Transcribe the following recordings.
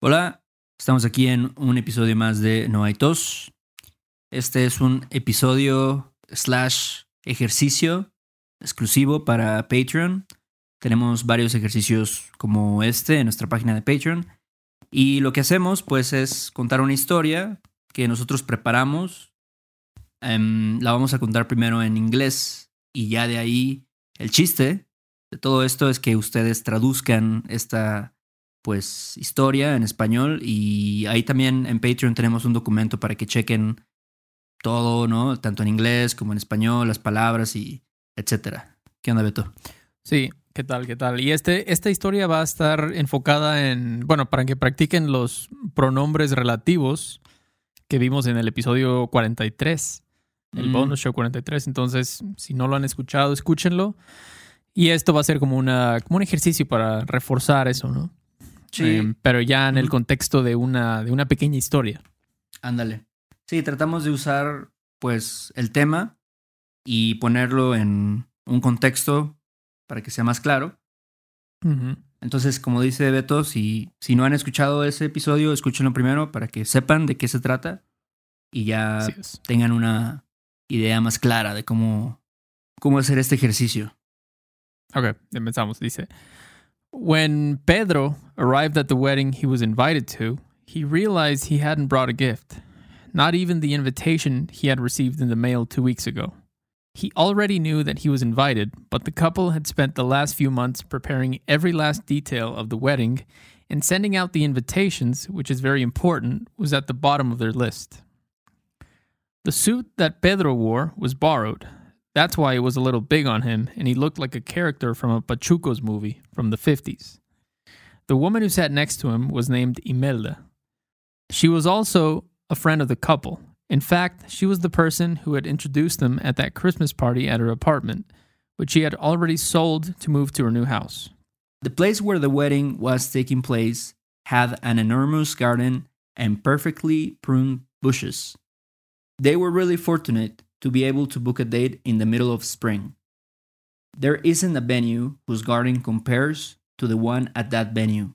Hola, estamos aquí en un episodio más de No hay tos. Este es un episodio slash ejercicio exclusivo para Patreon. Tenemos varios ejercicios como este en nuestra página de Patreon. Y lo que hacemos pues es contar una historia que nosotros preparamos. Em, la vamos a contar primero en inglés y ya de ahí el chiste de todo esto es que ustedes traduzcan esta pues historia en español y ahí también en Patreon tenemos un documento para que chequen todo, ¿no? Tanto en inglés como en español, las palabras y etcétera. ¿Qué onda, Beto? Sí, ¿qué tal? ¿Qué tal? Y este, esta historia va a estar enfocada en, bueno, para que practiquen los pronombres relativos que vimos en el episodio 43, el Mm. bonus show 43. Entonces, si no lo han escuchado, escúchenlo. Y esto va a ser como, una, como un ejercicio para reforzar eso, ¿no? Eh, pero ya en el contexto de una, de una pequeña historia. ándale. Sí, tratamos de usar pues el tema y ponerlo en un contexto para que sea más claro. Entonces, como dice Beto, si, si no han escuchado ese episodio, escúchenlo primero para que sepan de qué se trata y ya tengan una idea más clara de cómo, cómo hacer este ejercicio. Ok, empezamos. Dice, When Pedro arrived at the wedding he was invited to, he realized he hadn't brought a gift, not even the invitation he had received in the mail two weeks ago. He already knew that he was invited, but the couple had spent the last few months preparing every last detail of the wedding, and sending out the invitations, which is very important, was at the bottom of their list. The suit that Pedro wore was borrowed, that's why it was a little big on him, and he looked like a character from a Pachucos movie from the 50s. The woman who sat next to him was named Imelda. She was also a friend of the couple. In fact, she was the person who had introduced them at that Christmas party at her apartment, which she had already sold to move to her new house. The place where the wedding was taking place had an enormous garden and perfectly pruned bushes. They were really fortunate to be able to book a date in the middle of spring. There isn't a venue whose garden compares to the one at that venue.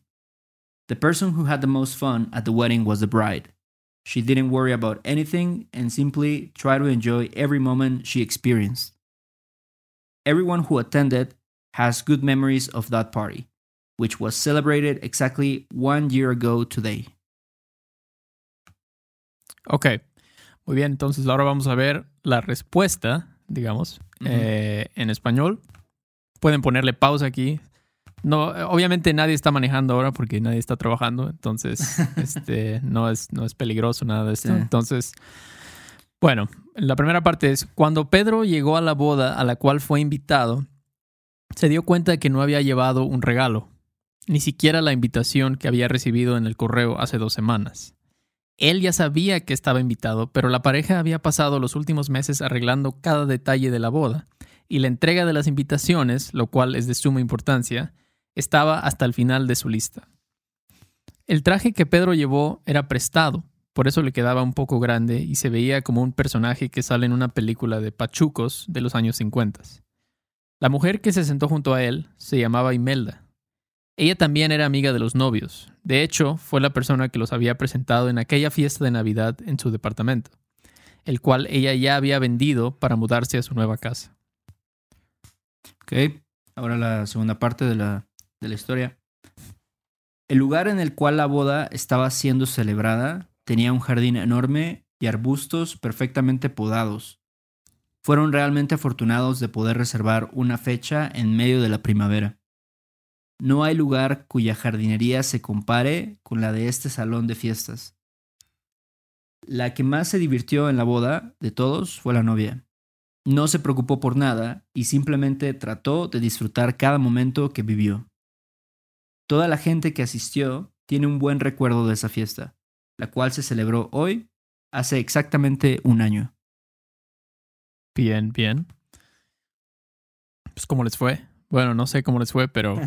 The person who had the most fun at the wedding was the bride. She didn't worry about anything and simply tried to enjoy every moment she experienced. Everyone who attended has good memories of that party, which was celebrated exactly one year ago today. Ok, muy bien, entonces ahora vamos a ver la respuesta, digamos, eh, en español. Pueden ponerle pausa aquí. No, obviamente nadie está manejando ahora porque nadie está trabajando, entonces este, no, es, no es peligroso nada de esto. Sí. Entonces, bueno, la primera parte es, cuando Pedro llegó a la boda a la cual fue invitado, se dio cuenta de que no había llevado un regalo, ni siquiera la invitación que había recibido en el correo hace dos semanas. Él ya sabía que estaba invitado, pero la pareja había pasado los últimos meses arreglando cada detalle de la boda, y la entrega de las invitaciones, lo cual es de suma importancia, estaba hasta el final de su lista. El traje que Pedro llevó era prestado, por eso le quedaba un poco grande y se veía como un personaje que sale en una película de pachucos de los años 50. La mujer que se sentó junto a él se llamaba Imelda. Ella también era amiga de los novios. De hecho, fue la persona que los había presentado en aquella fiesta de Navidad en su departamento, el cual ella ya había vendido para mudarse a su nueva casa. Ok, ahora la segunda parte de la, de la historia. El lugar en el cual la boda estaba siendo celebrada tenía un jardín enorme y arbustos perfectamente podados. Fueron realmente afortunados de poder reservar una fecha en medio de la primavera. No hay lugar cuya jardinería se compare con la de este salón de fiestas. La que más se divirtió en la boda de todos fue la novia. No se preocupó por nada y simplemente trató de disfrutar cada momento que vivió. Toda la gente que asistió tiene un buen recuerdo de esa fiesta, la cual se celebró hoy, hace exactamente un año. Bien, bien. Pues, ¿cómo les fue? Bueno, no sé cómo les fue, pero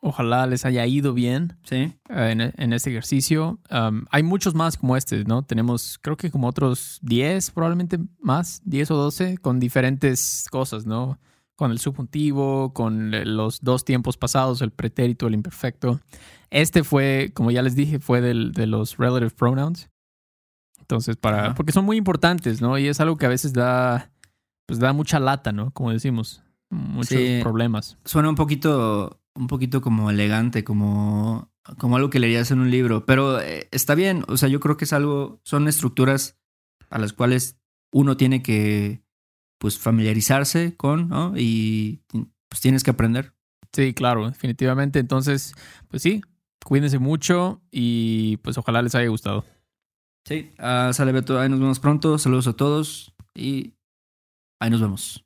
ojalá les haya ido bien ¿Sí? eh, en, en este ejercicio. Um, hay muchos más como este, ¿no? Tenemos, creo que como otros 10, probablemente más, 10 o 12, con diferentes cosas, ¿no? con el subjuntivo, con los dos tiempos pasados, el pretérito, el imperfecto. Este fue, como ya les dije, fue del, de los relative pronouns. Entonces, para, porque son muy importantes, ¿no? Y es algo que a veces da, pues da mucha lata, ¿no? Como decimos, muchos problemas. Suena un poquito, un poquito como elegante, como, como algo que leerías en un libro, pero eh, está bien. O sea, yo creo que es algo, son estructuras a las cuales uno tiene que, pues, familiarizarse con, ¿no? Y pues tienes que aprender. Sí, claro, definitivamente. Entonces, pues sí, cuídense mucho y pues ojalá les haya gustado. Sí, uh, sale Beto, ahí nos vemos pronto. Saludos a todos y ahí nos vemos.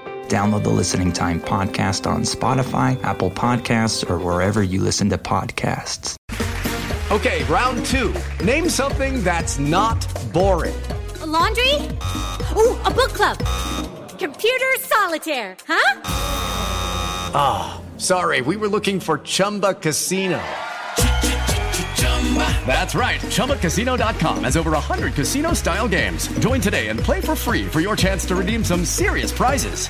Download the Listening Time Podcast on Spotify, Apple Podcasts, or wherever you listen to podcasts. Okay, round two. Name something that's not boring. A laundry? Ooh, a book club. Computer solitaire, huh? Ah, oh, sorry, we were looking for Chumba Casino. That's right. ChumbaCasino.com has over 100 casino style games. Join today and play for free for your chance to redeem some serious prizes.